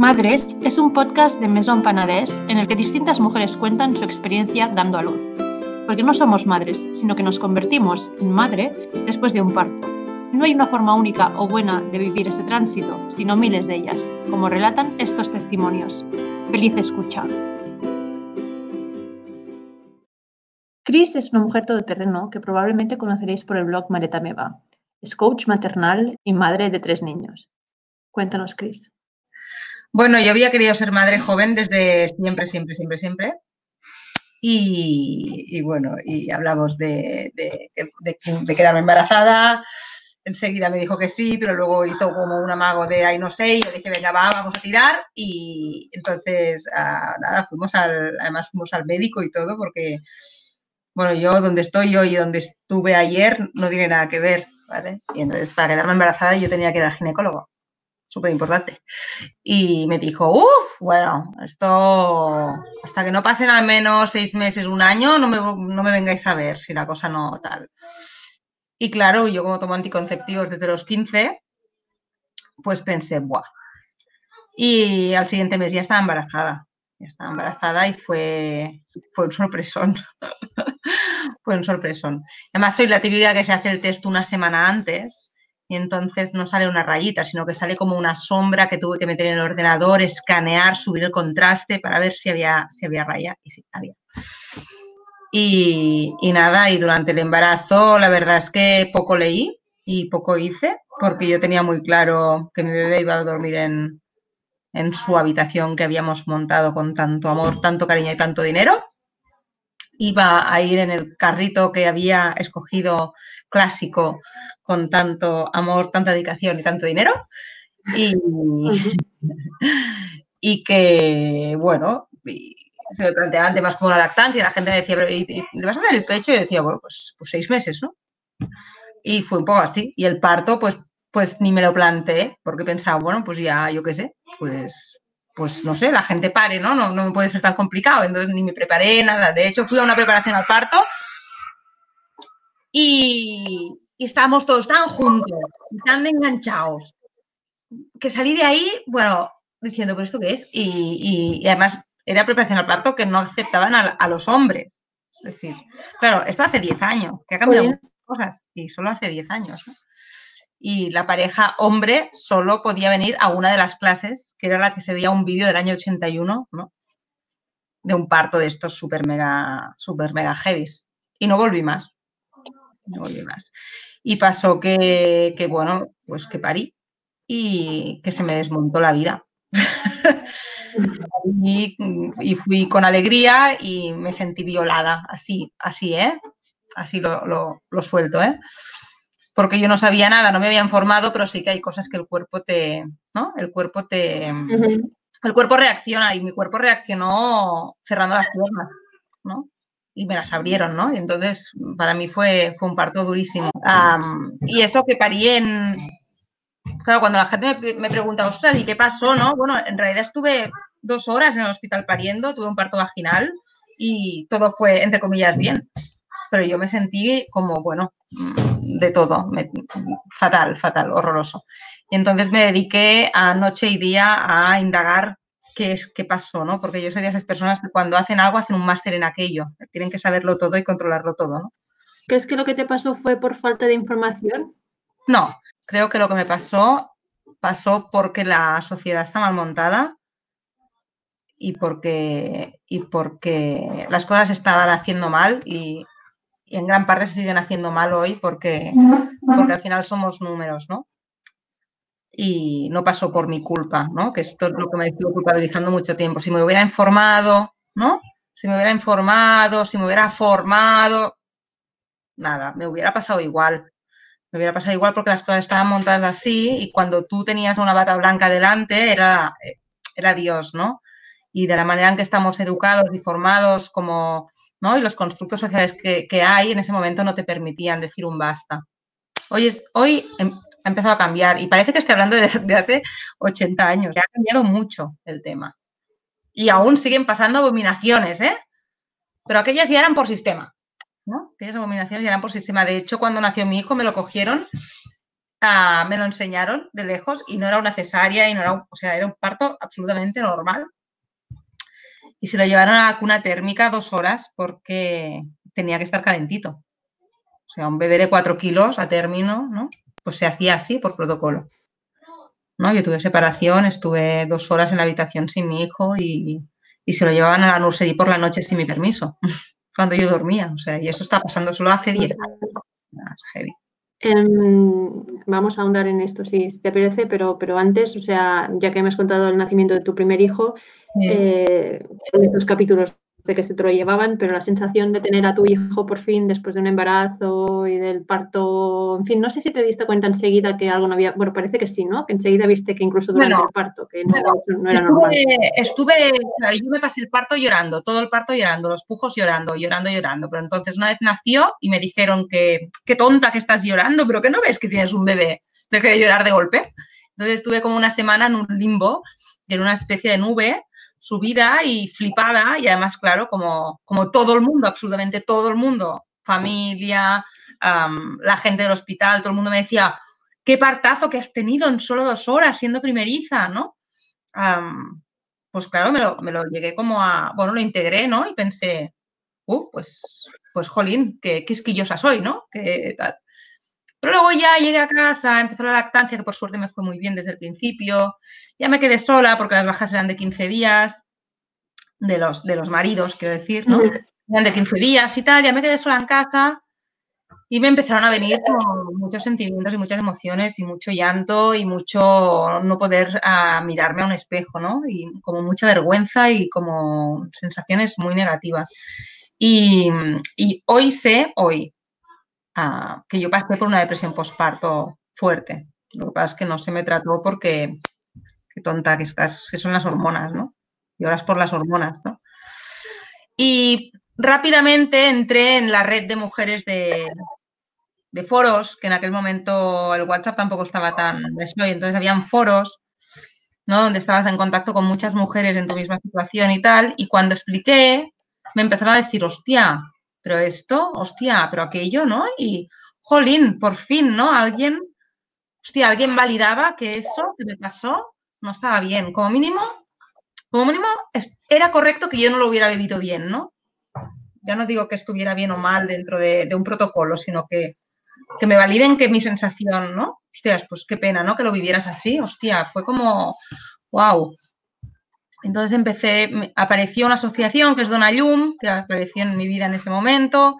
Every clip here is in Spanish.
Madres es un podcast de Maison Panadés en el que distintas mujeres cuentan su experiencia dando a luz. Porque no somos madres, sino que nos convertimos en madre después de un parto. No hay una forma única o buena de vivir este tránsito, sino miles de ellas, como relatan estos testimonios. Feliz escucha. Chris es una mujer todoterreno que probablemente conoceréis por el blog Mareta Meva. Es coach maternal y madre de tres niños. Cuéntanos, Chris. Bueno, yo había querido ser madre joven desde siempre, siempre, siempre, siempre. Y, bueno, y hablamos de, quedarme embarazada. Enseguida me dijo que sí, pero luego hizo como un amago de ay no sé, y yo dije, venga, va, vamos a tirar. Y entonces, ah, nada, fuimos al, además fuimos al médico y todo, porque, bueno, yo donde estoy hoy y donde estuve ayer no tiene nada que ver, ¿vale? Y entonces, para quedarme embarazada yo tenía que ir al ginecólogo súper importante. Y me dijo, uff, bueno, esto, hasta que no pasen al menos seis meses, un año, no me, no me vengáis a ver si la cosa no tal. Y claro, yo como tomo anticonceptivos desde los 15, pues pensé, buah. Y al siguiente mes ya estaba embarazada. Ya estaba embarazada y fue, fue un sorpresón. fue un sorpresón. Además, soy la típica que se hace el test una semana antes y entonces no sale una rayita, sino que sale como una sombra que tuve que meter en el ordenador, escanear, subir el contraste para ver si había, si había raya. Y sí, había. Y, nada, y durante el embarazo la verdad es que poco leí y poco hice, porque yo tenía muy claro que mi bebé iba a dormir en, en su habitación que habíamos montado con tanto amor, tanto cariño y tanto dinero. Iba a ir en el carrito que había escogido clásico con tanto amor, tanta dedicación y tanto dinero. Y, y que, bueno, se me planteaban temas como la lactancia y la gente me decía, ¿le vas a dar el pecho? Y yo decía, bueno, pues, pues seis meses, ¿no? Y fue un poco así. Y el parto, pues, pues ni me lo planteé, porque pensaba, bueno, pues ya, yo qué sé, pues, pues no sé, la gente pare, ¿no? ¿no? No me puede ser tan complicado. Entonces ni me preparé nada. De hecho, fui a una preparación al parto y, y estábamos todos tan juntos, tan enganchados, que salí de ahí, bueno, diciendo, ¿pero esto qué es? Y, además era preparación al parto que no aceptaban a, los hombres. Es decir, claro, esto hace 10 años, que ha cambiado muchas cosas, y solo hace 10 años. Y la pareja hombre solo podía venir a una de las clases, que era la que se veía un vídeo del año 81, ¿no? De un parto de estos super mega, super mega heavies. Y no volví más. No volví más. Y pasó que, bueno, pues que parí y que se me desmontó la vida. y, fui con alegría y me sentí violada, así, así, ¿eh? Así lo, suelto, ¿eh? Porque yo no sabía nada, no me había informado, pero sí que hay cosas que el cuerpo te, ¿no? El cuerpo te... El cuerpo reacciona y mi cuerpo reaccionó cerrando las piernas, ¿no? Y me las abrieron, ¿no? Y entonces para mí fue, fue un parto durísimo. y eso que parí en... Claro, cuando la gente me, pregunta, ostras, ¿y qué pasó, no? Bueno, en realidad estuve dos horas en el hospital pariendo, tuve un parto vaginal y todo fue, entre comillas, bien. Pero yo me sentí como, bueno, de todo, fatal, fatal, horroroso. Y entonces me dediqué a noche y día a indagar qué, es, qué pasó, ¿no? Porque yo soy de esas personas que cuando hacen algo hacen un máster en aquello, tienen que saberlo todo y controlarlo todo, ¿no? ¿Crees que lo que te pasó fue por falta de información? No, creo que lo que me pasó pasó porque la sociedad está mal montada y porque, y porque las cosas estaban haciendo mal y, y en gran parte se siguen haciendo mal hoy porque, porque al final somos números, ¿no? Y no pasó por mi culpa, ¿no? Que esto es lo que me estuvo culpabilizando mucho tiempo. Si me hubiera informado, ¿no? Si me hubiera informado, si me hubiera formado, nada, me hubiera pasado igual. Me hubiera pasado igual porque las cosas estaban montadas así y cuando tú tenías una bata blanca delante era, era Dios, ¿no? Y de la manera en que estamos educados y formados como, ¿no? Y los constructos sociales que, que hay en ese momento no te permitían decir un basta. Hoy, es, hoy em, ha empezado a cambiar y parece que estoy hablando de, hace 80 años. Ha cambiado mucho el tema. Y aún siguen pasando abominaciones, ¿eh? Pero aquellas ya eran por sistema, ¿no? Aquellas abominaciones ya eran por sistema. De hecho, cuando nació mi hijo me lo cogieron ah, me lo enseñaron de lejos y no era una cesárea y no era, o sea, era un parto absolutamente normal. Y se lo llevaron a la cuna térmica dos horas porque tenía que estar calentito. O sea, un bebé de cuatro kilos a término, ¿no? Pues se hacía así por protocolo. ¿no? Yo tuve separación, estuve dos horas en la habitación sin mi hijo y, y se lo llevaban a la nursery por la noche sin mi permiso, cuando yo dormía. O sea, y eso está pasando solo hace 10 años. heavy. Em, vamos a ahondar en esto, si te parece, pero, pero antes, o sea, ya que me has contado el nacimiento de tu primer hijo, eh, en estos capítulos de que se te lo llevaban, pero la sensación de tener a tu hijo por fin después de un embarazo y del parto, en fin, no sé si te diste cuenta enseguida que algo no había, bueno, parece que sí, ¿no? Que enseguida viste que incluso durante el parto, que no, era estuve, normal. Estuve, yo me pasé el parto llorando, todo el parto llorando, los pujos llorando, llorando, llorando, pero entonces una vez nació y me dijeron que, qué tonta que estás llorando, pero que no ves que tienes un bebé, deje de llorar de golpe. Entonces estuve como una semana en un limbo, en una especie de nube, subida y flipada y además, claro, como, como todo el mundo, absolutamente todo el mundo, familia, la gente del hospital, todo el mundo me decía, qué partazo que has tenido en solo dos horas siendo primeriza, ¿no? pues claro, me lo, me lo, llegué como a, bueno, lo integré, ¿no? Y pensé, uh, pues, pues jolín, qué quisquillosa soy, ¿no? Que, pero luego ya llegué a casa, empezó la lactancia, que por suerte me fue muy bien desde el principio. Ya me quedé sola porque las bajas eran de 15 días, de los, de los maridos, quiero decir, ¿no? Eran de 15 días y tal. Ya me quedé sola en casa y me empezaron a venir muchos sentimientos y muchas emociones y mucho llanto y mucho no poder ah, mirarme a un espejo, ¿no? Y como mucha vergüenza y como sensaciones muy negativas. Y, y hoy sé, hoy, que yo pasé por una depresión postparto fuerte. Lo que pasa es que no se me trató porque, qué tonta que estás, que son las hormonas, ¿no? Lloras por las hormonas, ¿no? Y rápidamente entré en la red de mujeres de, de foros, que en aquel momento el WhatsApp tampoco estaba tan y entonces habían foros, ¿no? Donde estabas en contacto con muchas mujeres en tu misma situación y tal, y cuando expliqué, me empezaron a decir, hostia, pero esto, hostia, pero aquello, ¿no? Y, jolín, por fin, ¿no? Alguien, hostia, alguien validaba que eso que me pasó no estaba bien. Como mínimo, como mínimo, era correcto que yo no lo hubiera vivido bien, ¿no? Ya no digo que estuviera bien o mal dentro de, un protocolo, sino que, que me validen que mi sensación, ¿no? Hostias, pues qué pena, ¿no? Que lo vivieras así, hostia, fue como, wow, entonces empecé, apareció una asociación que es Donayum, que apareció en mi vida en ese momento,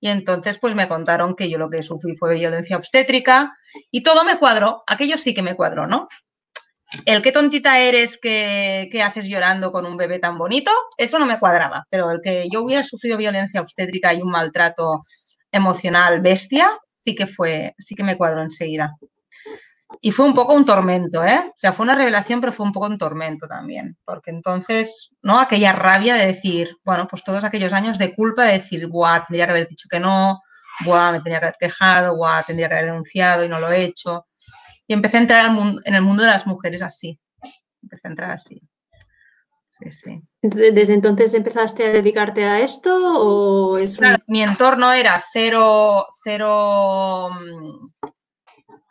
y entonces pues me contaron que yo lo que sufrí fue violencia obstétrica y todo me cuadró, aquello sí que me cuadró, ¿no? El qué tontita eres que, que, haces llorando con un bebé tan bonito, eso no me cuadraba, pero el que yo hubiera sufrido violencia obstétrica y un maltrato emocional bestia, sí que fue, sí que me cuadró enseguida. Y fue un poco un tormento, ¿eh? O sea, fue una revelación, pero fue un poco un tormento también, porque entonces, ¿no? Aquella rabia de decir, bueno, pues todos aquellos años de culpa de decir, buah, tendría que haber dicho que no, buah, me tenía que haber quejado, buah, tendría que haber denunciado y no lo he hecho. Y empecé a entrar en el mundo de las mujeres así. Empecé a entrar así. Sí, sí. ¿Desde entonces empezaste a dedicarte a esto o es claro, mi entorno era cero, cero mm,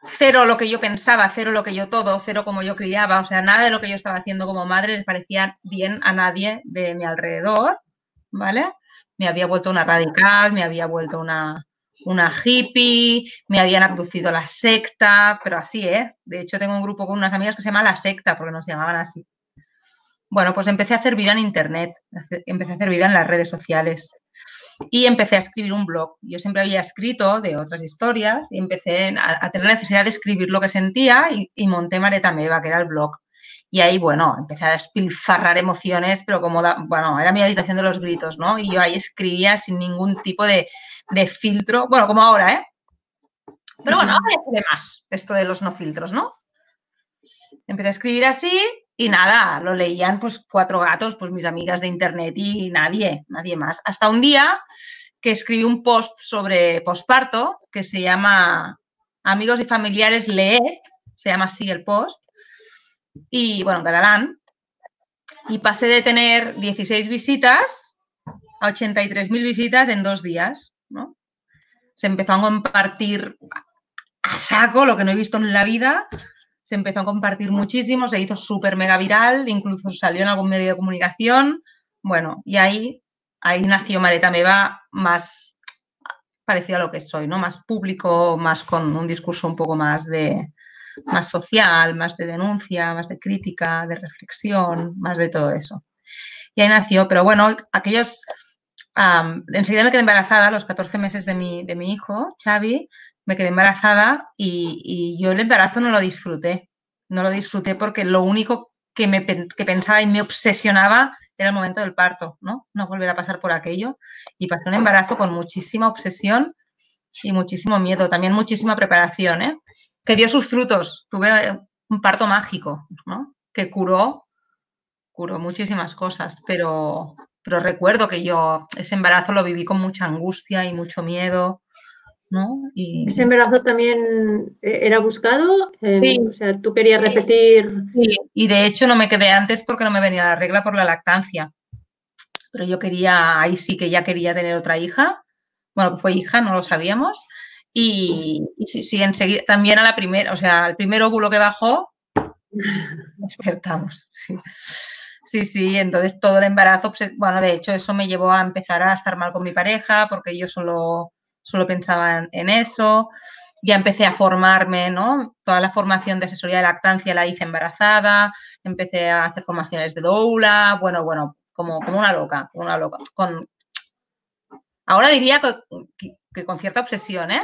cero lo que yo pensaba, cero lo que yo todo, cero como yo criaba, o sea, nada de lo que yo estaba haciendo como madre les parecía bien a nadie de mi alrededor, ¿vale? Me había vuelto una radical, me había vuelto una, una hippie, me habían abducido la secta, pero así, ¿eh? De hecho, tengo un grupo con unas amigas que se llama La Secta, porque nos llamaban así. Bueno, pues empecé a hacer vida en Internet, empecé a hacer vida en las redes sociales y empecé a escribir un blog. Yo siempre había escrito de otras historias y empecé a, tener la necesidad de escribir lo que sentía y, monté Mareta Meva, que era el blog. Y ahí, bueno, empecé a despilfarrar emociones, pero como, bueno, era mi habitación de los gritos, ¿no? Y yo ahí escribía sin ningún tipo de, de filtro, bueno, como ahora, ¿eh? Pero bueno, ahora ya más esto de los no filtros, ¿no? Empecé a escribir así y nada, lo leían pues cuatro gatos, pues mis amigas de internet y nadie, nadie más. Hasta un día que escribí un post sobre posparto que se llama Amigos y familiares leed, se llama así el post, y bueno, en catalán, y pasé de tener 16 visitas a 83.000 visitas en dos días, ¿no? Se empezó a compartir saco, lo que no he visto en la vida. Se empezó a compartir muchísimo, se hizo súper mega viral, incluso salió en algún medio de comunicación. Bueno, y ahí, ahí nació Mareta Meva más parecido a lo que soy, ¿no? Más público, más con un discurso un poco más de más social, más de denuncia, más de crítica, de reflexión, más de todo eso. Y ahí nació, pero bueno, aquellos enseguida me quedé embarazada a los 14 meses de mi, de mi hijo, Xavi, me quedé embarazada y, yo el embarazo no lo disfruté. No lo disfruté porque lo único que, me, que pensaba y me obsesionaba era el momento del parto, ¿no? No volver a pasar por aquello. Y pasé un embarazo con muchísima obsesión y muchísimo miedo, también muchísima preparación, ¿eh? Que dio sus frutos. Tuve un parto mágico, ¿no? Que curó, curó muchísimas cosas, pero, pero recuerdo que yo ese embarazo lo viví con mucha angustia y mucho miedo. ¿No? Y... ¿Ese embarazo también eh, era buscado? Em, sí. O sea, tú querías repetir. Sí. Y de hecho no me quedé antes porque no me venía la regla por la lactancia. Pero yo quería, ahí sí que ya quería tener otra hija. Bueno, fue hija, no lo sabíamos. Y, y sí, sí, enseguida, también a la primera, o sea, al primer óvulo que bajó, despertamos, sí. Sí, sí, entonces todo el embarazo, pues, bueno, de hecho eso me llevó a empezar a estar mal con mi pareja porque yo solo, solo pensaba en eso. Ya empecé a formarme, ¿no? Toda la formación de asesoría de lactancia la hice embarazada, empecé a hacer formaciones de doula, bueno, bueno, como, como una loca, como una loca. Con... Ahora diría que, que con cierta obsesión, ¿eh?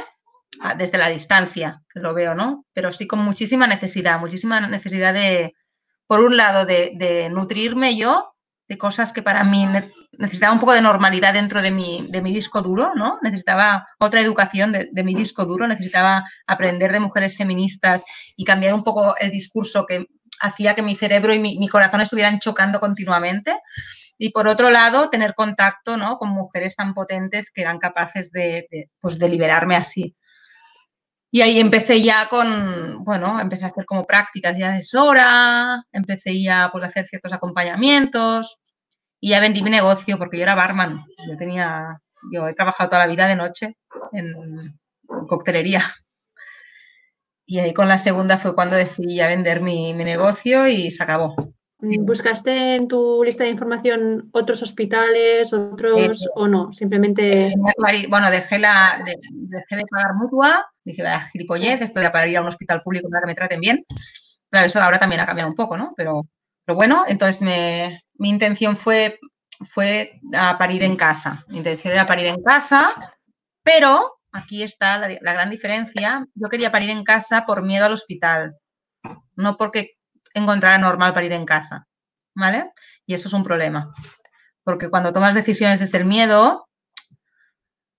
Desde la distancia, que lo veo, ¿no? Pero sí con muchísima necesidad, muchísima necesidad de, por un lado, de, nutrirme yo de cosas que para mí necesitaba un poco de normalidad dentro de mi, de mi disco duro, ¿no? Necesitaba otra educación de, mi disco duro, necesitaba aprender de mujeres feministas y cambiar un poco el discurso que hacía que mi cerebro y mi, corazón estuvieran chocando continuamente. Y por otro lado, tener contacto ¿no? con mujeres tan potentes que eran capaces de, pues, liberarme así. Y ahí empecé ya con, bueno, empecé a hacer como prácticas ya asesora, empecé ya pues, a hacer ciertos acompañamientos y ya vendí mi negocio porque yo era barman. Yo tenía, yo he trabajado toda la vida de noche en, coctelería. Y ahí con la segunda fue cuando decidí ya vender mi, mi negocio y se acabó. ¿Buscaste en tu lista de información otros hospitales, otros o no? Simplemente. Eh, bueno, dejé, la, de, dejé de pagar mutua, dije, la gilipollez, esto era para ir a un hospital público para que me traten bien. Claro, eso ahora también ha cambiado un poco, ¿no? Pero, pero bueno, entonces me, mi intención fue, fue a parir en casa. Mi intención era parir en casa, pero aquí está la, la gran diferencia. Yo quería parir en casa por miedo al hospital, no porque encontrar normal para ir en casa, ¿vale? Y eso es un problema, porque cuando tomas decisiones desde el miedo,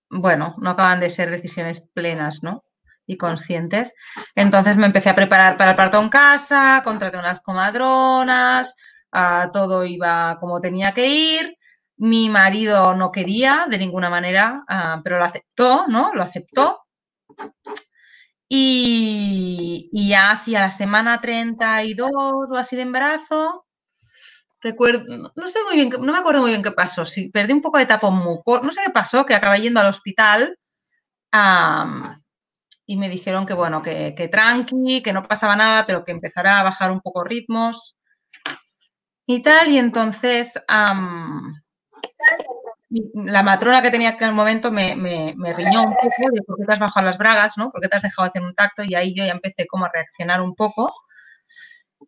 bueno, no acaban de ser decisiones plenas, ¿no? Y conscientes. Entonces me empecé a preparar para el parto en casa, contraté unas comadronas, ah, todo iba como tenía que ir. Mi marido no quería de ninguna manera, ah, pero lo aceptó, ¿no? Lo aceptó. Y, ya hacia la semana 32 o así de embarazo, recuerdo, no sé muy bien, no me acuerdo muy bien qué pasó, perdí un poco de tapón muco, no sé qué pasó, que acabé yendo al hospital y me dijeron que bueno, que, tranqui, que no pasaba nada, pero que empezara a bajar un poco ritmos y tal, y entonces la matrona que tenía en el momento me, riñó un poco de por qué te has bajado las bragas, ¿no? ¿Por qué te has dejado hacer un tacto? Y ahí yo ya empecé como a reaccionar un poco.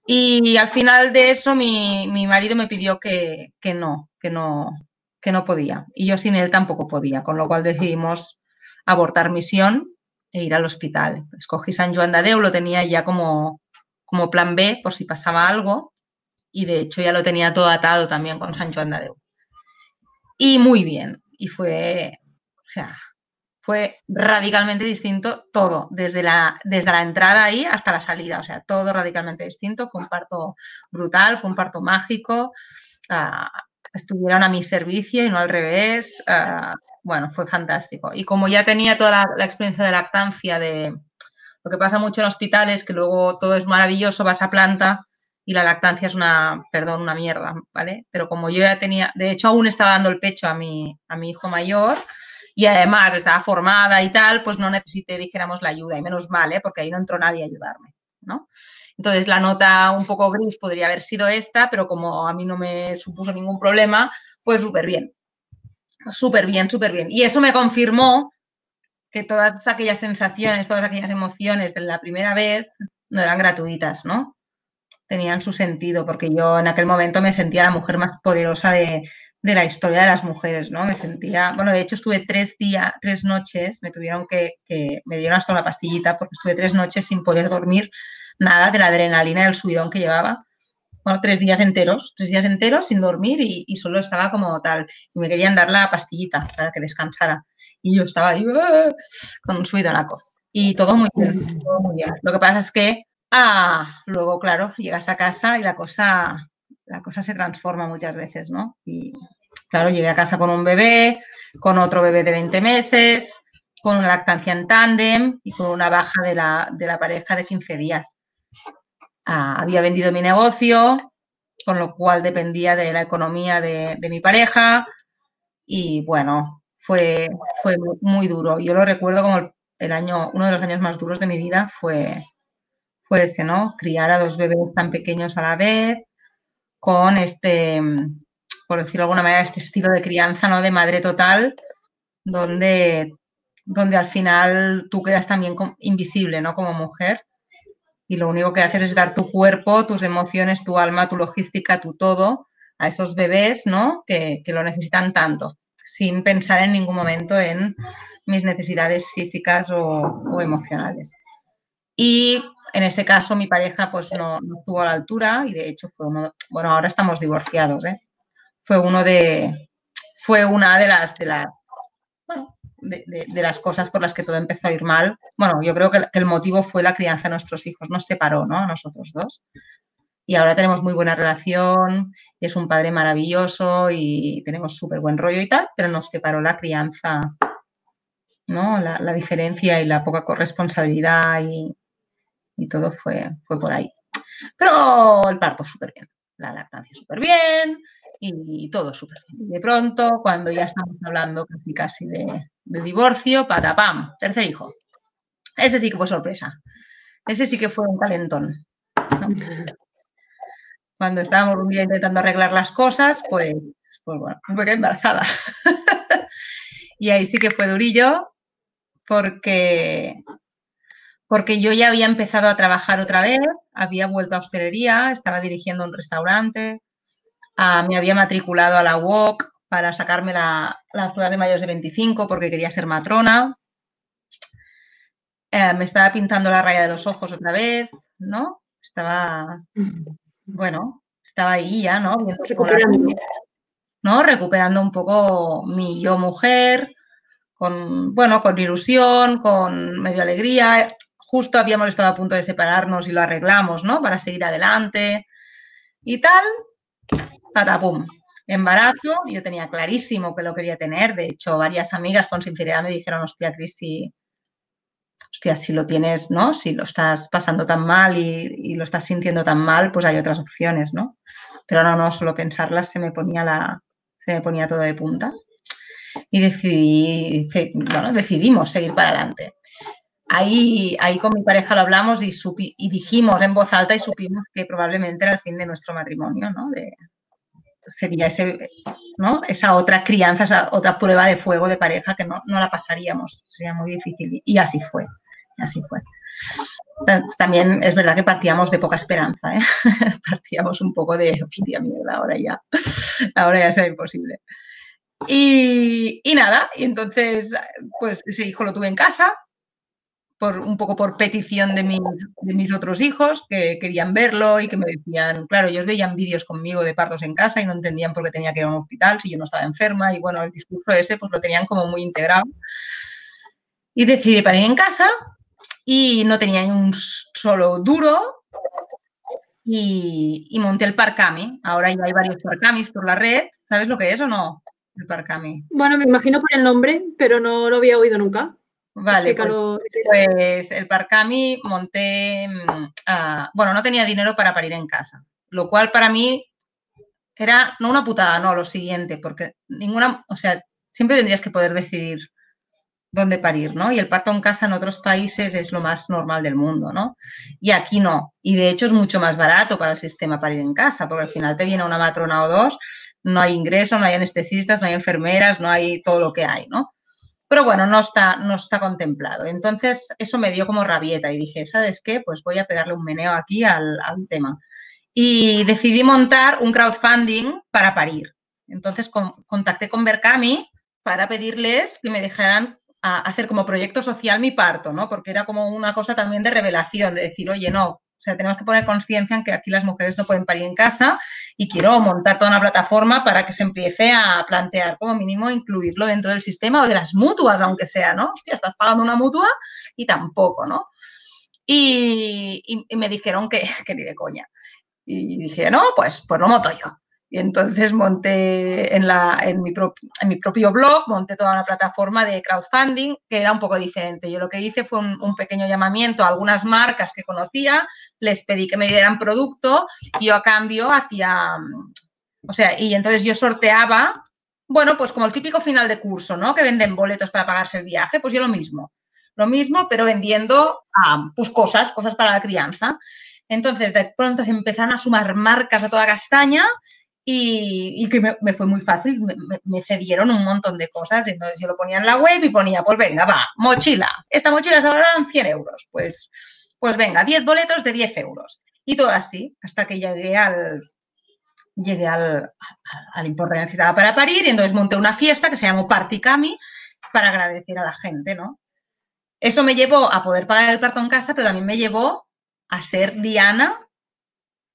Y al final de eso mi, marido me pidió que, no, que no, que no podía. Y yo sin él tampoco podía, con lo cual decidimos abortar misión e ir al hospital. Escogí San Joan de Déu, lo tenía ya como, plan B por si pasaba algo. Y de hecho ya lo tenía todo atado también con San Joan de Déu y muy bien. Y fue, o sea, fue radicalmente distinto todo, desde la, desde la entrada ahí hasta la salida, o sea, todo radicalmente distinto. Fue un parto brutal, fue un parto mágico. Uh, estuvieron a mi servicio y no al revés. Uh, bueno, fue fantástico. Y como ya tenía toda la, la, experiencia de lactancia, de lo que pasa mucho en hospitales, que luego todo es maravilloso, vas a planta y la lactancia es una, perdón, una mierda, ¿vale? Pero como yo ya tenía, de hecho aún estaba dando el pecho a mi, a mi hijo mayor y además estaba formada y tal, pues no necesité, dijéramos, la ayuda, y menos mal, ¿eh? porque ahí no entró nadie a ayudarme, ¿no? Entonces la nota un poco gris podría haber sido esta, pero como a mí no me supuso ningún problema, pues súper bien, súper bien, súper bien. Y eso me confirmó que todas aquellas sensaciones, todas aquellas emociones de la primera vez no eran gratuitas, ¿no? Tenían su sentido, porque yo en aquel momento me sentía la mujer más poderosa de, de la historia de las mujeres, ¿no? Me sentía, bueno, de hecho estuve tres días, tres noches, me tuvieron que, me dieron hasta una pastillita porque estuve tres noches sin poder dormir nada de la adrenalina del subidón que llevaba. Bueno, tres días enteros, tres días enteros sin dormir y, solo estaba como tal. Y me querían dar la pastillita para que descansara. Y yo estaba ahí ¡ah! con un subidonaco. Y todo muy bien, todo muy bien. Lo que pasa es que ah, luego, claro, llegas a casa y la cosa la cosa se transforma muchas veces, ¿no? Y claro, llegué a casa con un bebé, con otro bebé de 20 meses, con una lactancia en tándem y con una baja de la, de la pareja de 15 días. Ah, había vendido mi negocio, con lo cual dependía de la economía de, mi pareja y bueno, fue, fue muy duro. Yo lo recuerdo como el, el, año, uno de los años más duros de mi vida fue, fue ese, ¿no? Criar a dos bebés tan pequeños a la vez, con este, por decirlo de alguna manera, este estilo de crianza, ¿no? De madre total, donde, donde al final tú quedas también invisible, ¿no? Como mujer. Y lo único que haces es dar tu cuerpo, tus emociones, tu alma, tu logística, tu todo a esos bebés, ¿no? Que, que lo necesitan tanto, sin pensar en ningún momento en mis necesidades físicas o, o emocionales. Y en ese caso mi pareja pues no, no, estuvo a la altura y de hecho fue uno, bueno, ahora estamos divorciados, ¿eh? Fue uno de, fue una de las, de las, bueno, de, de, las cosas por las que todo empezó a ir mal. Bueno, yo creo que, el motivo fue la crianza de nuestros hijos, nos separó, ¿no? A nosotros dos. Y ahora tenemos muy buena relación, es un padre maravilloso y tenemos súper buen rollo y tal, pero nos separó la crianza, ¿no? La diferencia y la poca corresponsabilidad y, y todo fue, fue por ahí. Pero el parto súper bien, la lactancia súper bien y todo súper bien. De pronto, cuando ya estamos hablando casi casi de, de divorcio, patapam, tercer hijo. Ese sí que fue sorpresa. Ese sí que fue un calentón. ¿no? Cuando estábamos un día intentando arreglar las cosas, pues, pues bueno, me quedé embarazada. y ahí sí que fue durillo, porque porque yo ya había empezado a trabajar otra vez, había vuelto a hostelería, estaba dirigiendo un restaurante, uh, me había matriculado a la UOC para sacarme la, las pruebas de mayores de 25 porque quería ser matrona. Uh, me estaba pintando la raya de los ojos otra vez, ¿no? Estaba, bueno, estaba ahí ya, ¿no? Viendo Recuperando. ¿no? Recuperando un poco mi yo mujer, con, bueno, con ilusión, con medio alegría justo habíamos estado a punto de separarnos y lo arreglamos, ¿no? Para seguir adelante y tal. Patapum. Embarazo, yo tenía clarísimo que lo quería tener. De hecho, varias amigas con sinceridad me dijeron, hostia, Cris, si, hostia, si lo tienes, ¿no? Si lo estás pasando tan mal y, y, lo estás sintiendo tan mal, pues hay otras opciones, ¿no? Pero no, no, solo pensarlas se me ponía la, se me ponía todo de punta. Y decidí, bueno, decidimos seguir para adelante ahí, ahí con mi pareja lo hablamos y, supi, y dijimos en voz alta y supimos que probablemente era el fin de nuestro matrimonio, ¿no? De, sería ese, ¿no? esa otra crianza, esa otra prueba de fuego de pareja que no, no la pasaríamos, sería muy difícil. Y así fue, así fue. También es verdad que partíamos de poca esperanza, ¿eh? partíamos un poco de, hostia mierda, ahora ya, ahora ya será imposible. Y, y, nada, y entonces, pues ese hijo lo tuve en casa, un poco por petición de mis, de mis, otros hijos que querían verlo y que me decían, claro, ellos veían vídeos conmigo de partos en casa y no entendían por qué tenía que ir a un hospital si yo no estaba enferma y bueno, el discurso ese pues lo tenían como muy integrado. Y decidí para ir en casa y no tenía ni un solo duro y, y monté el Parcami. Ahora ya hay varios Parcamis por la red. ¿Sabes lo que es o no? El Parcami. Bueno, me imagino por el nombre, pero no lo había oído nunca. Vale, pues, pues, el Parcami monté, uh, bueno, no tenía dinero para parir en casa, lo cual para mí era no una putada, no, lo siguiente, porque ninguna, o sea, siempre tendrías que poder decidir dónde parir, ¿no? Y el parto en casa en otros países es lo más normal del mundo, ¿no? Y aquí no. Y de hecho es mucho más barato para el sistema parir en casa, porque al final te viene una matrona o dos, no hay ingreso, no hay anestesistas, no hay enfermeras, no hay todo lo que hay, ¿no? Pero bueno, no está, no está contemplado. Entonces, eso me dio como rabieta y dije, ¿sabes qué? Pues voy a pegarle un meneo aquí al, tema. Y decidí montar un crowdfunding para parir. Entonces, con, contacté con Berkami para pedirles que me dejaran a hacer como proyecto social mi parto, ¿no? Porque era como una cosa también de revelación, de decir, oye, no, sea, tenemos que poner conciencia en que aquí las mujeres no pueden parir en casa y quiero montar toda una plataforma para que se empiece a plantear como mínimo incluirlo dentro del sistema o de las mutuas, aunque sea, ¿no? Hostia, estás pagando una mutua y tampoco, ¿no? Y, y, me dijeron que, que, ni de coña. Y dije, no, pues, pues lo monto yo. Y entonces monté en, la, en, mi en, mi propio blog, monté toda una plataforma de crowdfunding que era un poco diferente. Yo lo que hice fue un, pequeño llamamiento a algunas marcas que conocía, les pedí que me dieran producto y yo a cambio hacía, o sea, y entonces yo sorteaba, bueno, pues como el típico final de curso, ¿no? Que venden boletos para pagarse el viaje, pues yo lo mismo. Lo mismo, pero vendiendo ah, pues cosas, cosas para la crianza. Entonces, de pronto se empezaron a sumar marcas a toda castaña y, y que me, fue muy fácil, me, me, cedieron un montón de cosas, entonces yo lo ponía en la web y ponía, pues venga, va, mochila, esta mochila se valdrán 100 euros, pues, pues venga, 10 boletos de 10 euros. Y todo así, hasta que llegué al, llegué al, al importe que necesitaba para parir y entonces monté una fiesta que se llamó Party Cami para agradecer a la gente, ¿no? Eso me llevó a poder pagar el parto en casa, pero también me llevó a ser Diana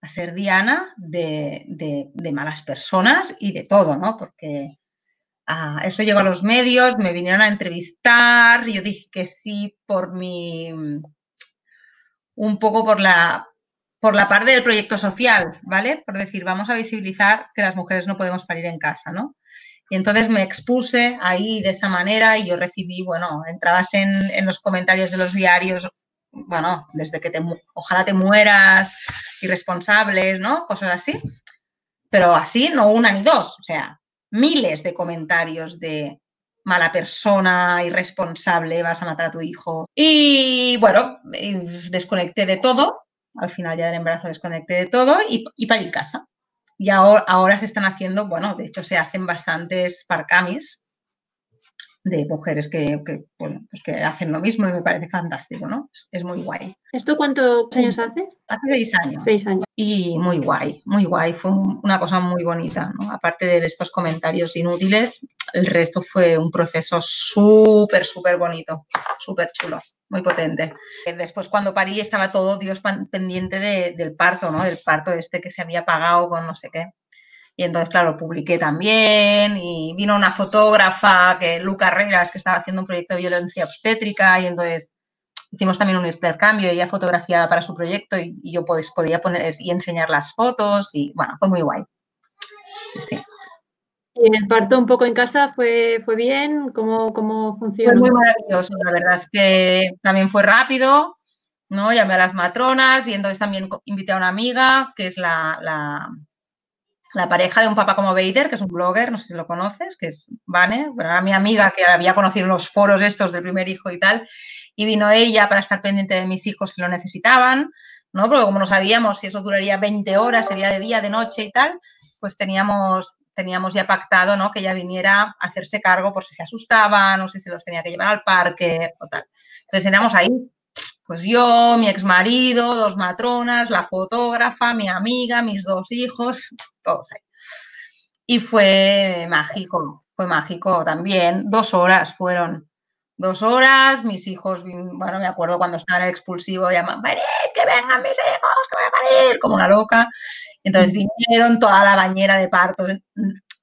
a ser Diana de, de, malas personas y de todo, ¿no? Porque ah, eso llegó a los medios, me vinieron a entrevistar, yo dije que sí por mi, un poco por la, por la parte del proyecto social, ¿vale? Por decir, vamos a visibilizar que las mujeres no podemos parir en casa, ¿no? Y entonces me expuse ahí de esa manera y yo recibí, bueno, entrabas en, en los comentarios de los diarios bueno, desde que te, ojalá te mueras, irresponsables, ¿no? Cosas así. Pero así, no una ni dos, o sea, miles de comentarios de mala persona, irresponsable, vas a matar a tu hijo. Y bueno, desconecté de todo, al final ya del embarazo desconecté de todo y, y para ir casa. Y ahora, ahora se están haciendo, bueno, de hecho se hacen bastantes parcamis de mujeres que, que, bueno, pues que hacen lo mismo y me parece fantástico, ¿no? Es muy guay. ¿Esto cuántos años hace? Hace seis años. Seis años. Y muy guay, muy guay. Fue una cosa muy bonita, ¿no? Aparte de estos comentarios inútiles, el resto fue un proceso súper, súper bonito, súper chulo, muy potente. Después cuando parí estaba todo Dios pendiente de, del parto, ¿no? Del parto este que se había pagado con no sé qué. Y entonces, claro, publiqué también y vino una fotógrafa, que Luca Carreras, que estaba haciendo un proyecto de violencia obstétrica y entonces hicimos también un intercambio, ella fotografiaba para su proyecto y, y yo pues, podía poner y enseñar las fotos y bueno, fue muy guay. Sí, sí. ¿Y el parto un poco en casa fue, fue bien? ¿Cómo, ¿Cómo funcionó? Fue muy maravilloso, la verdad es que también fue rápido, ¿no? Llamé a las matronas y entonces también invité a una amiga, que es la, la la pareja de un papá como Vader, que es un blogger, no sé si lo conoces, que es Vane, bueno, era mi amiga que había conocido los foros estos del primer hijo y tal, y vino ella para estar pendiente de mis hijos si lo necesitaban, ¿no? Porque como no sabíamos si eso duraría 20 horas, sería de día, de noche y tal, pues teníamos, teníamos ya pactado, ¿no? Que ella viniera a hacerse cargo por si se asustaban o si se los tenía que llevar al parque o tal. Entonces teníamos ahí pues yo, mi ex marido, dos matronas, la fotógrafa, mi amiga, mis dos hijos, todos ahí. Y fue mágico, fue mágico también. Dos horas fueron. Dos horas, mis hijos, bueno, me acuerdo cuando estaba en el expulsivo, llamaban, venid, que vengan mis hijos, que voy a parir, como una loca. Entonces vinieron toda la bañera de partos,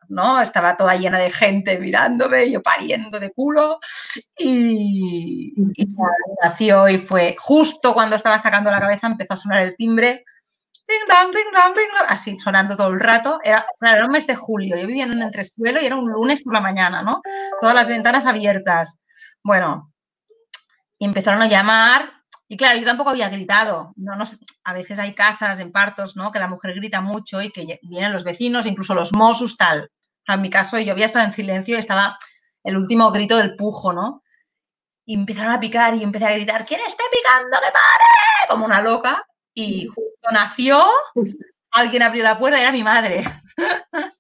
¿no? Estaba toda llena de gente mirándome, yo pariendo de culo. Y, nació y fue justo cuando estaba sacando la cabeza, empezó a sonar el timbre. Dong, ding, dong, así sonando todo el rato. Era, claro, era un mes de julio. Yo vivía en un entresuelo y era un lunes por la mañana, ¿no? Todas las ventanas abiertas. Bueno, y empezaron a llamar y claro, yo tampoco había gritado. No, no, a veces hay casas en partos, ¿no? Que la mujer grita mucho y que vienen los vecinos, incluso los mosus, tal. En mi caso, yo había estado en silencio y estaba el último grito del pujo, ¿no? y empezaron a picar y empecé a gritar, ¿quién está picando? ¡Que pare! Como una loca. Y justo nació, alguien abrió la puerta era mi madre.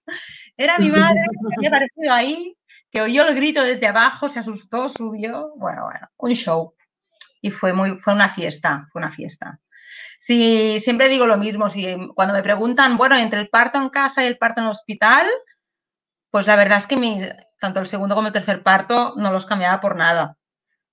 era mi madre que había aparecido ahí, que oyó el grito desde abajo, se asustó, subió. Bueno, bueno, un show. Y fue, muy, fue una fiesta, fue una fiesta. Sí, siempre digo lo mismo, si cuando me preguntan, bueno, entre el parto en casa y el parto en el hospital, pues la verdad es que mi, tanto el segundo como el tercer parto no los cambiaba por nada.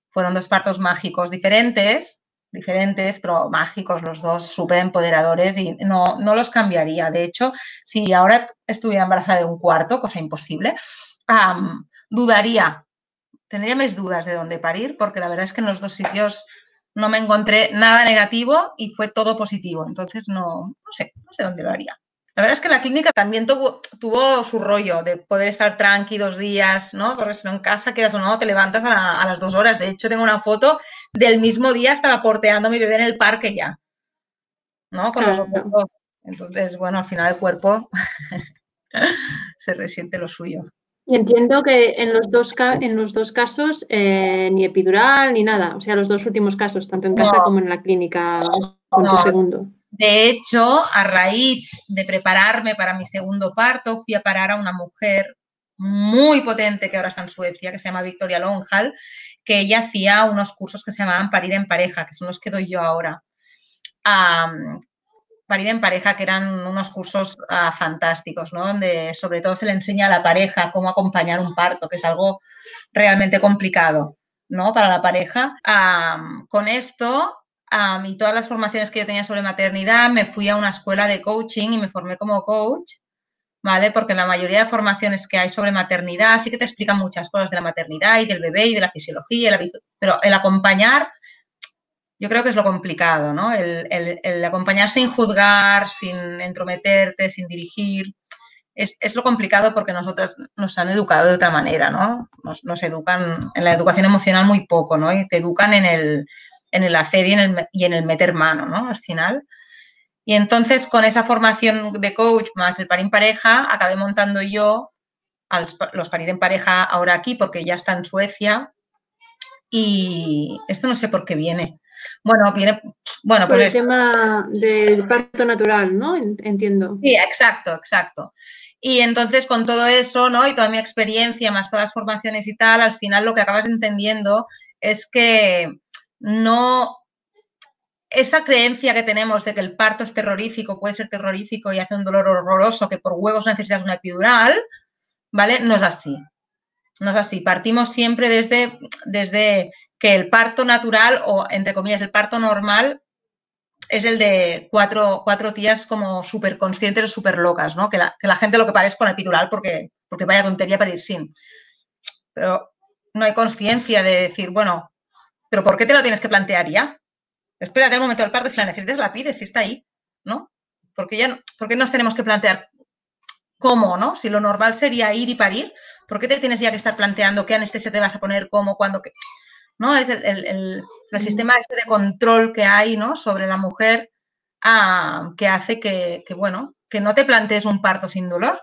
Fueron dos partos mágicos diferentes, diferentes, pero mágicos los dos, súper empoderadores y no, no los cambiaría. De hecho, si ahora estuviera embarazada de un cuarto, cosa imposible, dudaría, tendría mis dudas de dónde parir, porque la verdad es que en los dos sitios no me encontré nada negativo y fue todo positivo. Entonces, no, no sé, no sé dónde lo haría. La verdad es que la clínica también tuvo, tuvo su rollo de poder estar tranqui dos días, ¿no? Porque si no en casa, quieras o no, te levantas a, las dos horas. De hecho, tengo una foto del mismo día, estaba porteando a mi bebé en el parque ya, ¿no? Con los Entonces, bueno, al final el cuerpo se resiente lo suyo. Y entiendo que en los dos, en los dos casos eh, ni epidural ni nada, o sea, los dos últimos casos, tanto en casa como en la clínica con tu segundo. De hecho, a raíz de prepararme para mi segundo parto, fui a parar a una mujer muy potente que ahora está en Suecia, que se llama Victoria Longhal, que ella hacía unos cursos que se llamaban Parir en pareja, que son los que doy yo ahora. parir en pareja, que eran unos cursos ah, fantásticos, ¿no? Donde sobre todo se le enseña a la pareja cómo acompañar un parto, que es algo realmente complicado, ¿no? Para la pareja. con esto y todas las formaciones que yo tenía sobre maternidad, me fui a una escuela de coaching y me formé como coach, ¿vale? Porque la mayoría de formaciones que hay sobre maternidad sí que te explican muchas cosas de la maternidad y del bebé y de la fisiología, pero el acompañar, yo creo que es lo complicado, ¿no? El, acompañar sin juzgar, sin entrometerte, sin dirigir. Es, es, lo complicado porque nosotras nos han educado de otra manera, ¿no? Nos, nos educan en la educación emocional muy poco, ¿no? Y te educan en el, en el hacer y en el, y en el meter mano, ¿no? Al final. Y entonces con esa formación de coach más el parir en pareja, acabé montando yo los parir en pareja ahora aquí porque ya está en Suecia. Y esto no sé por qué viene. Bueno, viene, bueno, por el tema del parto natural, ¿no? Entiendo. Sí, exacto, exacto. Y entonces con todo eso, ¿no? Y toda mi experiencia, más todas las formaciones y tal, al final lo que acabas entendiendo es que no esa creencia que tenemos de que el parto es terrorífico, puede ser terrorífico y hace un dolor horroroso, que por huevos necesitas una epidural, ¿vale? No es así. No es así. Partimos siempre desde, desde que el parto natural, o entre comillas, el parto normal, es el de cuatro, cuatro tías como súper conscientes o súper locas, ¿no? Que la, que la, gente lo que parece con epidural porque, porque vaya tontería para ir sin. Pero no hay conciencia de decir, bueno, pero ¿por qué te lo tienes que plantear ya? Espérate al momento del parto, si la necesitas la pides, si está ahí, ¿no? Porque ya, ¿por qué nos tenemos que plantear cómo, ¿no? Si lo normal sería ir y parir, ¿por qué te tienes ya que estar planteando qué anestesia te vas a poner, cómo, cuándo, qué? ¿No? Es el, sistema este de control que hay, ¿no? Sobre la mujer ah, que hace que, que, bueno, que no te plantees un parto sin dolor.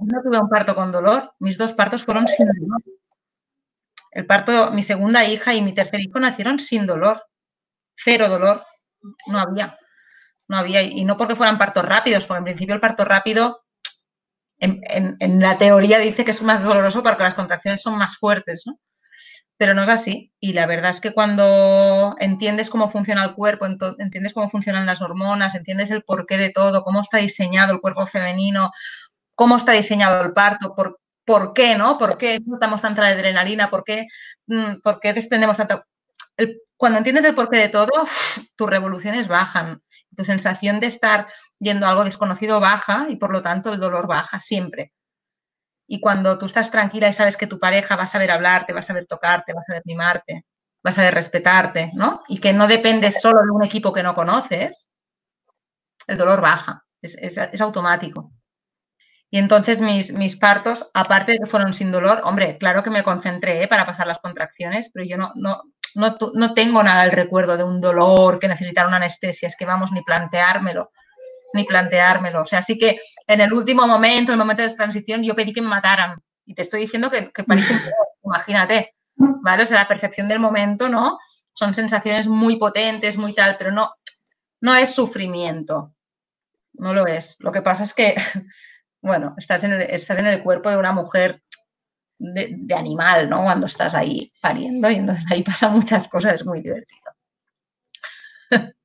No tuve un parto con dolor, mis dos partos fueron sin dolor. El parto, mi segunda hija y mi tercer hijo nacieron sin dolor, cero dolor, no había, no había, y no porque fueran partos rápidos, porque en principio el parto rápido, en, la teoría dice que es más doloroso porque las contracciones son más fuertes, ¿no? Pero no es así. Y la verdad es que cuando entiendes cómo funciona el cuerpo, entiendes cómo funcionan las hormonas, entiendes el porqué de todo, cómo está diseñado el cuerpo femenino, cómo está diseñado el parto, por ¿Por qué, no? ¿Por qué notamos tanta adrenalina? ¿Por qué, mm, por qué desprendemos tanto? cuando entiendes el porqué de todo, tus revoluciones bajan. Tu sensación de estar yendo a algo desconocido baja y por lo tanto el dolor baja siempre. Y cuando tú estás tranquila y sabes que tu pareja va a saber hablarte, va a saber tocarte, va a saber mimarte, va a saber respetarte, ¿no? Y que no dependes solo de un equipo que no conoces, el dolor baja, es, es automático. Y entonces mis, mis, partos, aparte de que fueron sin dolor, hombre, claro que me concentré ¿eh? para pasar las contracciones, pero yo no, no, no, no tengo nada el recuerdo de un dolor que necesitara una anestesia, es que vamos, ni planteármelo, ni planteármelo. O sea, sí que en el último momento, en el momento de transición, yo pedí que me mataran. Y te estoy diciendo que, que parece un imagínate. ¿vale? O sea, la percepción del momento, ¿no? Son sensaciones muy potentes, muy tal, pero no, no es sufrimiento. No lo es. Lo que pasa es que, bueno, estás en el, estás en el cuerpo de una mujer de, de, animal, ¿no? Cuando estás ahí pariendo y entonces ahí pasan muchas cosas, es muy divertido.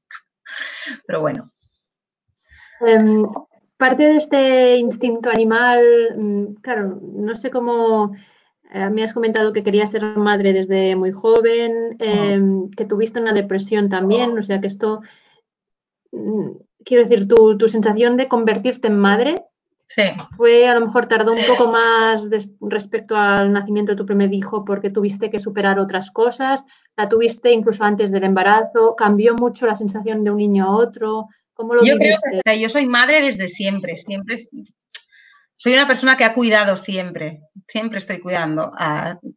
Pero bueno. Um, parte de este instinto animal, mm, claro, no sé cómo eh, me has comentado que querías ser madre desde muy joven, eh, que tuviste una depresión también, o sea que esto, mm, quiero decir, tu, tu, sensación de convertirte en madre sí. fue, a lo mejor tardó un poco más respecto al nacimiento de tu primer hijo porque tuviste que superar otras cosas, la tuviste incluso antes del embarazo, cambió mucho la sensación de un niño a otro. ¿Cómo lo yo viviste? creo que yo soy madre desde siempre, siempre soy una persona que ha cuidado siempre, siempre estoy cuidando.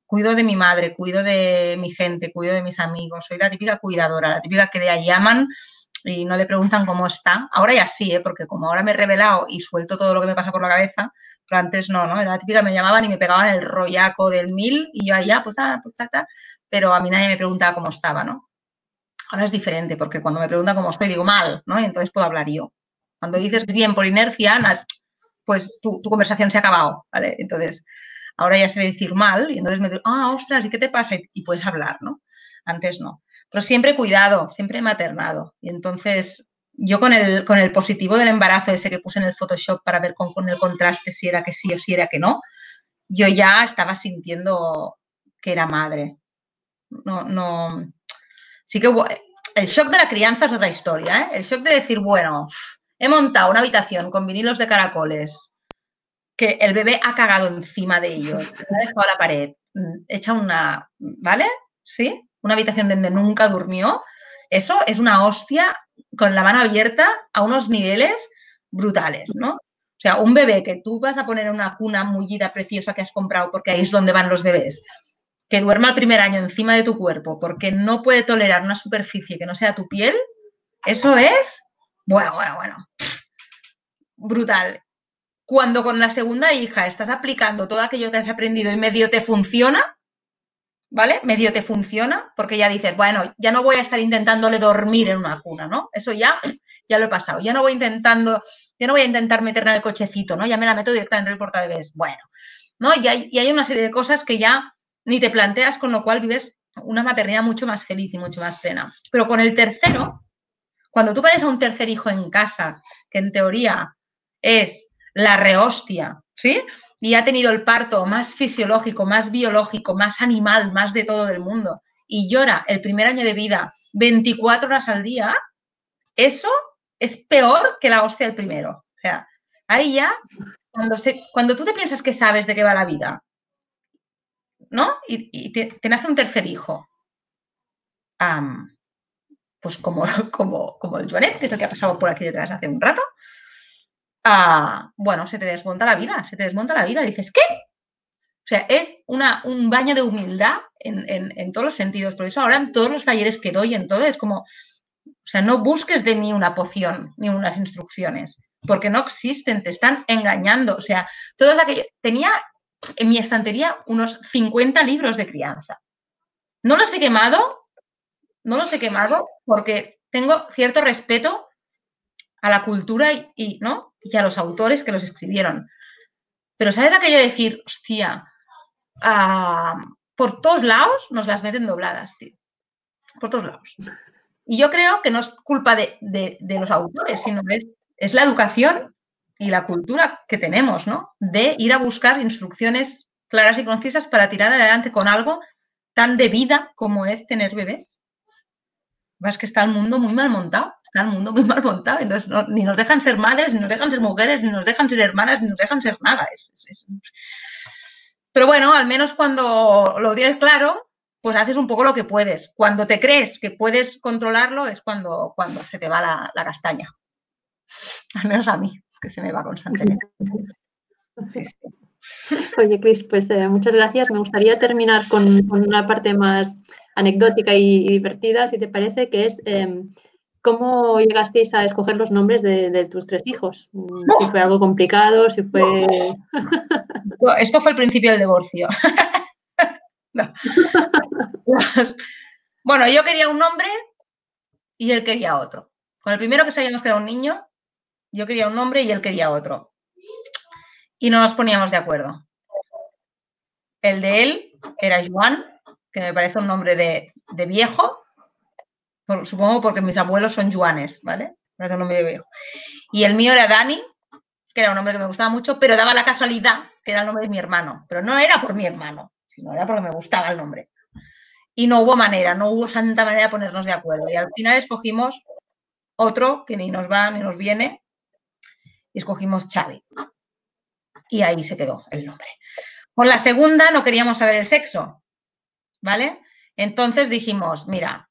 Cuido de mi madre, cuido de mi gente, cuido de mis amigos. Soy la típica cuidadora, la típica que de ahí llaman y no le preguntan cómo está. Ahora ya sí, ¿eh? porque como ahora me he revelado y suelto todo lo que me pasa por la cabeza, pero antes no, ¿no? Era la típica, me llamaban y me pegaban el rollaco del mil y yo allá, pues, ah, pues, ta, pero a mí nadie me preguntaba cómo estaba, ¿no? Ahora es diferente, porque cuando me preguntan cómo estoy, digo mal, ¿no? Y entonces puedo hablar yo. Cuando dices bien por inercia, pues tu, tu, conversación se ha acabado, ¿vale? Entonces, ahora ya sé decir mal y entonces me digo, ah, ostras, ¿y qué te pasa? Y, y, puedes hablar, ¿no? Antes no. Pero siempre cuidado, siempre maternado. Y entonces, yo con el, con el positivo del embarazo ese que puse en el Photoshop para ver con, con el contraste si era que sí o si era que no, yo ya estaba sintiendo que era madre. No, no. Sí que el shock de la crianza es otra historia, ¿eh? El shock de decir, bueno, he montado una habitación con vinilos de caracoles, que el bebé ha cagado encima de ellos, ha dejado la pared, hecha una, ¿vale? ¿Sí? Una habitación donde nunca durmió. Eso es una hostia con la mano abierta a unos niveles brutales, ¿no? O sea, un bebé que tú vas a poner en una cuna mullida preciosa que has comprado porque ahí es donde van los bebés, que duerma el primer año encima de tu cuerpo porque no puede tolerar una superficie que no sea tu piel, eso es, bueno, bueno, bueno, brutal. Cuando con la segunda hija estás aplicando todo aquello que has aprendido y medio te funciona, ¿vale? Medio te funciona, porque ya dices, bueno, ya no voy a estar intentándole dormir en una cuna, ¿no? Eso ya, ya lo he pasado. Ya no voy intentando, ya no voy a intentar meterla en el cochecito, ¿no? Ya me la meto directamente en el portabebés. Bueno, ¿no? Y hay, y hay una serie de cosas que ya ni te planteas, con lo cual vives una maternidad mucho más feliz y mucho más plena. Pero con el tercero, cuando tú pones a un tercer hijo en casa, que en teoría es la rehostia, ¿sí? Y ha tenido el parto más fisiológico, más biológico, más animal, más de todo del mundo, y llora el primer año de vida 24 horas al día, eso es peor que la hostia del primero. O sea, ahí ya, cuando, se, cuando tú te piensas que sabes de qué va la vida, ¿no? Y, te, nace un tercer hijo. Pues como, como, como el Joanet, que es el que ha pasado por aquí detrás hace un rato, bueno, se te desmonta la vida, se te desmonta la vida. Dices, ¿qué? O sea, es una, un baño de humildad en, en, todos los sentidos. Por eso ahora en todos los talleres que doy, en como, o sea, no busques de mí una poción ni unas instrucciones, porque no existen, te están engañando. O sea, todos aquellos, tenía en mi estantería unos 50 libros de crianza. No los he quemado, no los he quemado porque tengo cierto respeto a la cultura y, ¿no? Y a los autores que los escribieron. Pero ¿sabes aquello de decir, hostia, uh, por todos lados nos las meten dobladas, tío? Por todos lados. Y yo creo que no es culpa de, de, de los autores, sino es, es la educación y la cultura que tenemos, ¿no? De ir a buscar instrucciones claras y concisas para tirar adelante con algo tan de vida como es tener bebés. Es que está el mundo muy mal montado, está el mundo muy mal montado, entonces ni nos dejan ser madres, ni nos dejan ser mujeres, ni nos dejan ser hermanas, ni nos dejan ser nada. Es. Pero bueno, al menos cuando lo tienes claro, pues haces un poco lo que puedes. Cuando te crees que puedes controlarlo es cuando, cuando se te va la, la castaña. Al menos a mí que se me va constantemente. Sí, sí. Oye, Cris, pues eh, muchas gracias. Me gustaría terminar con, una parte más anecdótica y, divertida, si te parece, que es eh, cómo llegasteis a escoger los nombres de, tus tres hijos. No. Si fue algo complicado, si fue... Esto fue el principio del divorcio. Bueno, yo quería un nombre y él quería otro. Con el primero que sabíamos que era un niño, yo quería un nombre y él quería otro. Y no nos poníamos de acuerdo. El de él era Juan, que me parece un nombre de, viejo, supongo porque mis abuelos son Juanes, ¿vale? Parece un nombre de viejo. Y el mío era Dani, que era un nombre que me gustaba mucho, pero daba la casualidad que era el nombre de mi hermano. Pero no era por mi hermano, sino era porque me gustaba el nombre. Y no hubo manera, no hubo santa manera de ponernos de acuerdo. Y al final escogimos otro que ni nos va ni nos viene, y escogimos Xavi. Y ahí se quedó el nombre. Con la segunda no queríamos saber el sexo, ¿vale? Entonces dijimos, mira,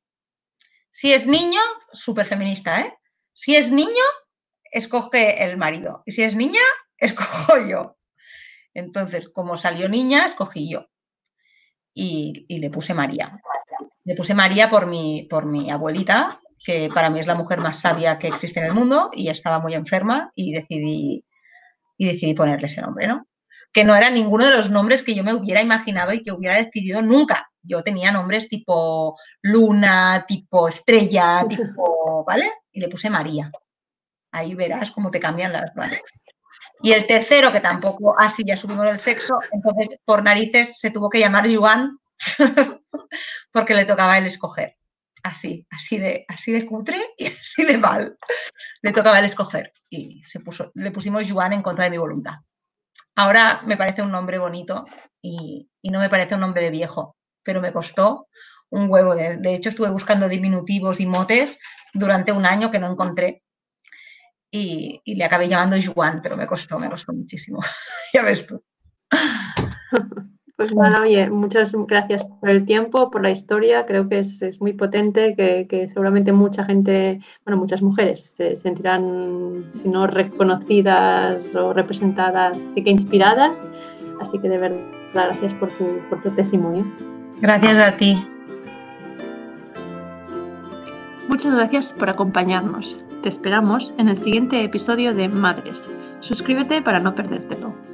si es niño, súper feminista, ¿eh? Si es niño, escoge el marido. Y si es niña, escojo yo. Entonces, como salió niña, escogí yo. Y, le puse María. Le puse María por mi, por mi abuelita, que para mí es la mujer más sabia que existe en el mundo, y estaba muy enferma y decidí, y decidí ponerle ese nombre, ¿no? Que no era ninguno de los nombres que yo me hubiera imaginado y que hubiera decidido nunca. Yo tenía nombres tipo Luna, tipo Estrella, tipo, ¿vale? Y le puse María. Ahí verás cómo te cambian las manos. Y el tercero, que tampoco, así ya subimos el sexo, entonces por narices se tuvo que llamar Yuan porque le tocaba él escoger. Así, así de, así de cutre y así de mal. Le tocaba él escoger y se puso, le pusimos Yuan en contra de mi voluntad. Ahora me parece un nombre bonito y, no me parece un nombre de viejo, pero me costó un huevo. De, hecho, estuve buscando diminutivos y motes durante un año que no encontré y, le acabé llamando Juan, pero me costó, me costó muchísimo. ya ves tú. Pues bueno, oye, muchas gracias por el tiempo, por la historia. Creo que es, muy potente, que, seguramente mucha gente, bueno, muchas mujeres se sentirán, si no reconocidas o representadas, sí que inspiradas. Así que de verdad, gracias por tu, por tu testimonio. Gracias a ti. Muchas gracias por acompañarnos. Te esperamos en el siguiente episodio de Madres. Suscríbete para no perdértelo.